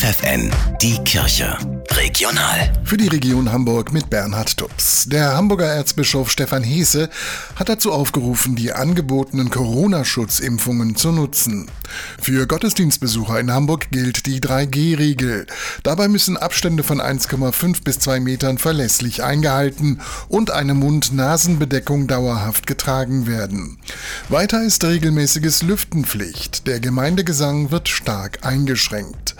FFN, die Kirche. Regional. Für die Region Hamburg mit Bernhard Tubbs. Der Hamburger Erzbischof Stefan Heese hat dazu aufgerufen, die angebotenen Corona-Schutzimpfungen zu nutzen. Für Gottesdienstbesucher in Hamburg gilt die 3G-Regel. Dabei müssen Abstände von 1,5 bis 2 Metern verlässlich eingehalten und eine Mund-Nasen-Bedeckung dauerhaft getragen werden. Weiter ist regelmäßiges Lüftenpflicht. Der Gemeindegesang wird stark eingeschränkt.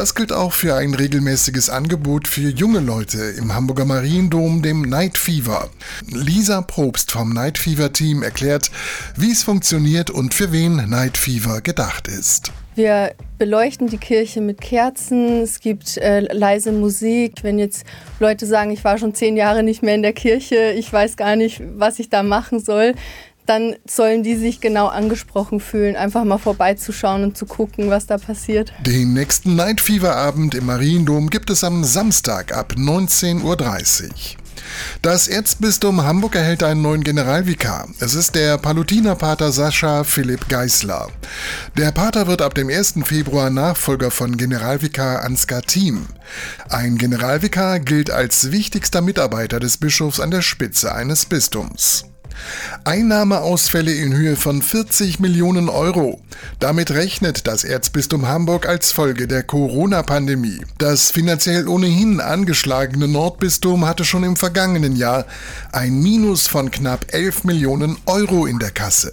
Das gilt auch für ein regelmäßiges Angebot für junge Leute im Hamburger Mariendom, dem Night Fever. Lisa Probst vom Night Fever Team erklärt, wie es funktioniert und für wen Night Fever gedacht ist. Wir beleuchten die Kirche mit Kerzen, es gibt äh, leise Musik. Wenn jetzt Leute sagen, ich war schon zehn Jahre nicht mehr in der Kirche, ich weiß gar nicht, was ich da machen soll, dann sollen die sich genau angesprochen fühlen, einfach mal vorbeizuschauen und zu gucken, was da passiert. Den nächsten Night Fever Abend im Mariendom gibt es am Samstag ab 19.30 Uhr. Das Erzbistum Hamburg erhält einen neuen Generalvikar. Es ist der Palutinerpater Sascha Philipp Geißler. Der Pater wird ab dem 1. Februar Nachfolger von Generalvikar Ansgar Thiem. Ein Generalvikar gilt als wichtigster Mitarbeiter des Bischofs an der Spitze eines Bistums. Einnahmeausfälle in Höhe von 40 Millionen Euro. Damit rechnet das Erzbistum Hamburg als Folge der Corona-Pandemie. Das finanziell ohnehin angeschlagene Nordbistum hatte schon im vergangenen Jahr ein Minus von knapp 11 Millionen Euro in der Kasse.